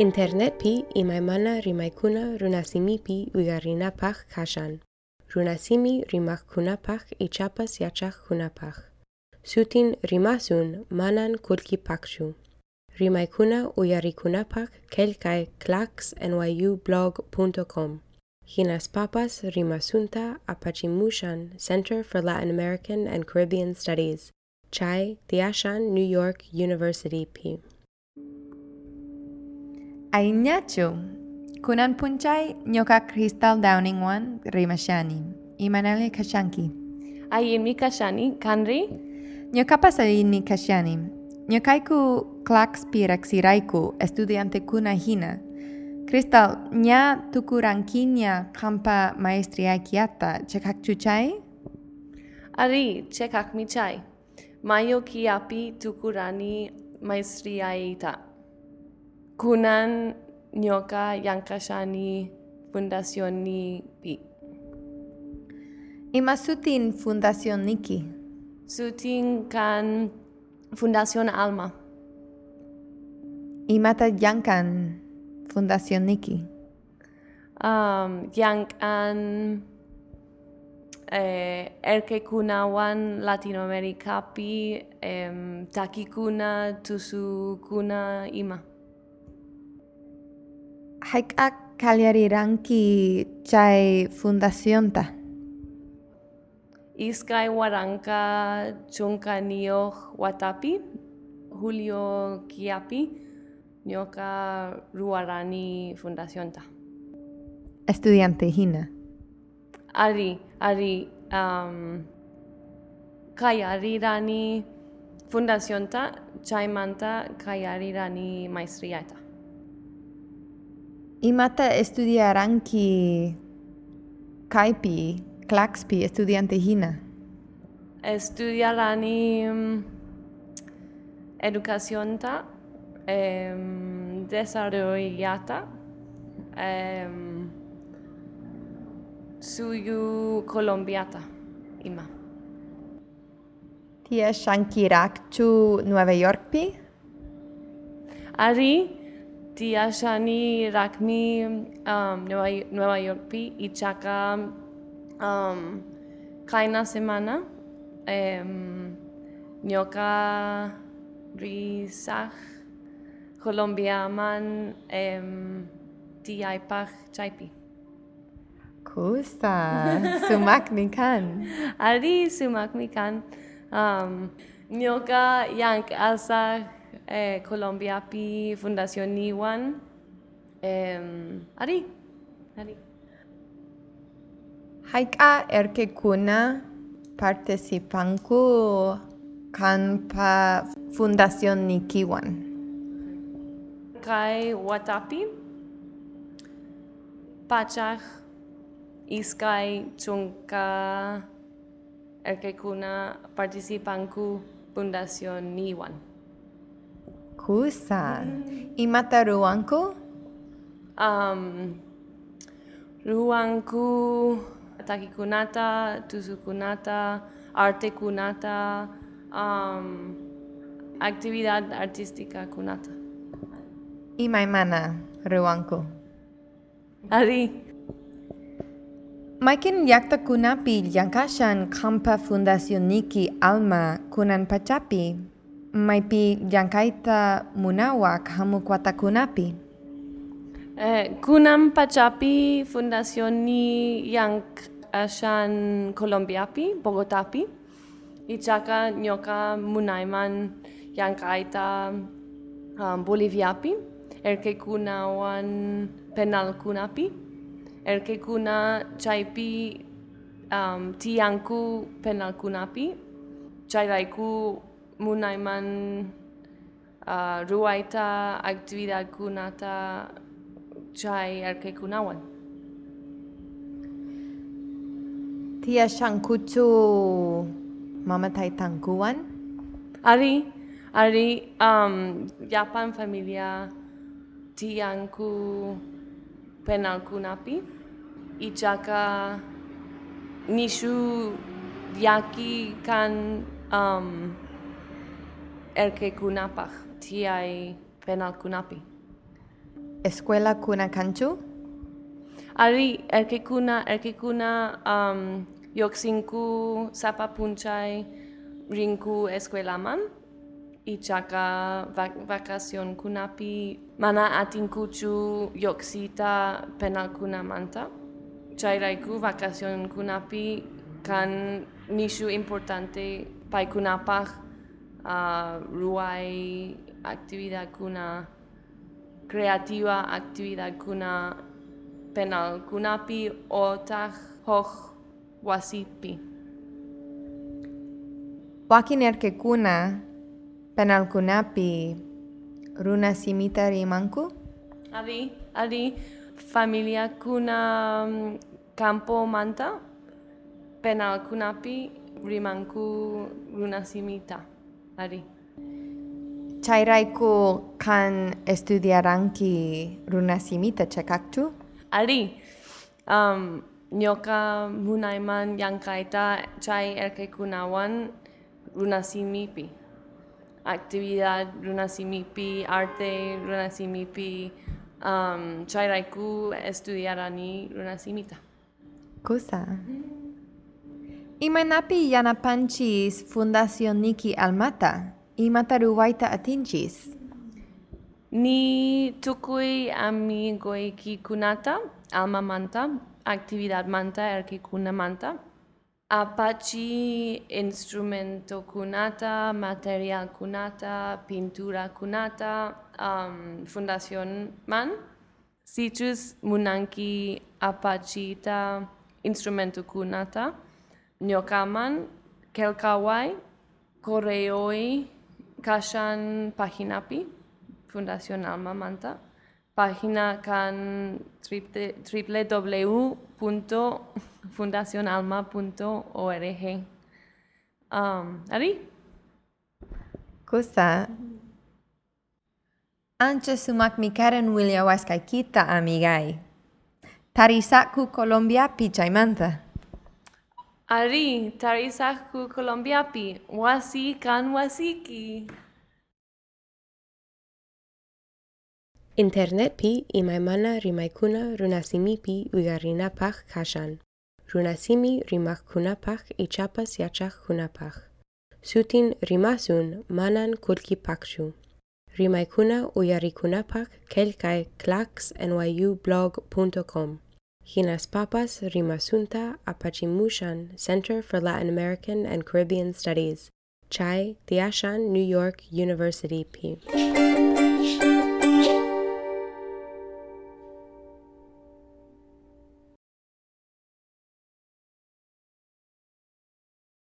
Internet pi imaymana rimaykuna runasimipi uygarinapaq kashan. Runasimi rimakkunapaq ichapas yachaqkunapaq. Sutin rimasun manan kulkipaqchu. Rimaykuna uyarikunapaq kelkay clacksnyublog.com. Hinas papas rimasunta apachimushan Center for Latin American and Caribbean Studies. Chai Tiashan New York University P. Ainyachu. Kunan punchay nyoka Crystal Downing one rimashani. Imanali kashanki. Ayimi kashani kanri Nyoka pasalini kashani. Nyokaiku claxpiraxiraiku estudiante kuna hina. Crystal, nya tukurankinya kampa maestria kiata chekakchuchay? ari chekak michai. Mayo kiapi tukurani maestriaita. Kunan nyoka yankashani fundacioni pi. Imasutin Fundación Niki. Sutin kan Fundación Alma. Imata Yankan Fundación Niki. Um, yankan eh, erke kunawan Latinoamerica pi em, takikuna tusukuna ima. Haikak kalyariranki chay fundación ta. Iskay Waranka Chunkanioh Watapi, Julio Kiapi, Nyoka Ruarani Fundación ta. Estudiante hina. Ari, Ari, um, Kayarirani Fundación ta, Chaimanta Kayarirani Maestriata. imata studiaranki kaipi claxpi estudiante hina estudialani um, mm, educacionta um, desarrollata um, suyu colombiata ima Tia Shankirakchu Nueva York pi? Ari tia shani rakmi um, Nueva, Nueva York pi ichaka um, kaina semana um, nyoka risach Colombia man um, tiaipach chaipi. Kusa, sumak ni kan. Ari sumak mi kan um, nyoka yank asa eh, Colombia pi Fundación Niwan. Um, ari, ari. Haika erke kuna participanku kanpa fundación Nikiwan. Kai Watapi, Pachach, Iskay, Chunka, Erkekuna, participanku Fundación Niwan. Kusa. Imata mata ruangku? Um, ruangku, takikunata, tusukunata, arte kunata, um, actividad artística kunata. Y maimana, ruangku. Ari. Maikin yakta kunapi yankashan kampa fundasioniki alma kunan pacapi. Maipi yankaita munawak hamu kwata kunapi. eh, Kunam Pachapi Fundación ni Yank Ashan Colombiapi, Bogotapi. Ichaka Nyoka Munaiman Yankaita um, Boliviapi. Erke Kunawan Penal Kunapi. Erke Kuna Chaipi um, Tianku Penal Kunapi. Munaiman uh, Ruaita Actividad Kunata Chai Erke Kunawan. Tia shankuchu mamatai tangkuan. Ari, Ari, um, Japan familia tiangku penal kunapi, ichaka nishu yaki kan um, erke kunapach tiai penal kunapi. Escuela Kuna Kanchu? Ari erkekuna erkekuna um, yoksinku sapa punchay rinku escuelaman ichaka vac vacación kunapi mana atinkuchu yoksita penal kunamanta chayraiku vacación kunapi kan nishu importante pai kunapaj uh, ruai actividad kuna creativa actividad kuna penal kunapi otah hoch wasipi. Wakin erkekuna penal kunapi runa simita rimanku? Ari, ari familia kuna um, campo manta penal kunapi rimanku runa simita. Ari. Chayraiku kan estudiaranki runa simita chekakchu? Ari, um, nyoka munaiman yankaita chay erkekunawan runasimipi. Actividad runasimipi, arte runasimipi, um, chayraiku estudiarani runasimita. Kusa. Imanapi yanapanchis Fundación Niki Almata, imataruwaita atinchis. Ni tukui amigoiki kunata, alma manta, actividad manta, erkikuna manta. Apache instrumento kunata, material kunata, pintura kunata, um, fundación man. Sichus munanki apachita instrumento kunata. Nyokaman, kelkawai, koreoi, kashan paginapi. Fundación Alma Manta. Página kan triple- www.fundacionalma.org. Um, Ari? Kusa. Ancha sumak mikaran wilya waskaykita amigay. Tarisaku Colombia pichaymanta. Ari, Tarisaku Colombiapi, Wasi Kan Wasiki. Internetpi imaimana rimaikuna runasimipi ugarinapaj kashan. Runasimi rimakkunapaj ichapas yachajkunapaj. Sutin rimasun manan kulkipakshu. Rimaikuna uyarikunapaj kelkai claxnyublog.com. Hinas Papas Rimasunta Apachimushan Center for Latin American and Caribbean Studies. Chai Tiashan New York University P.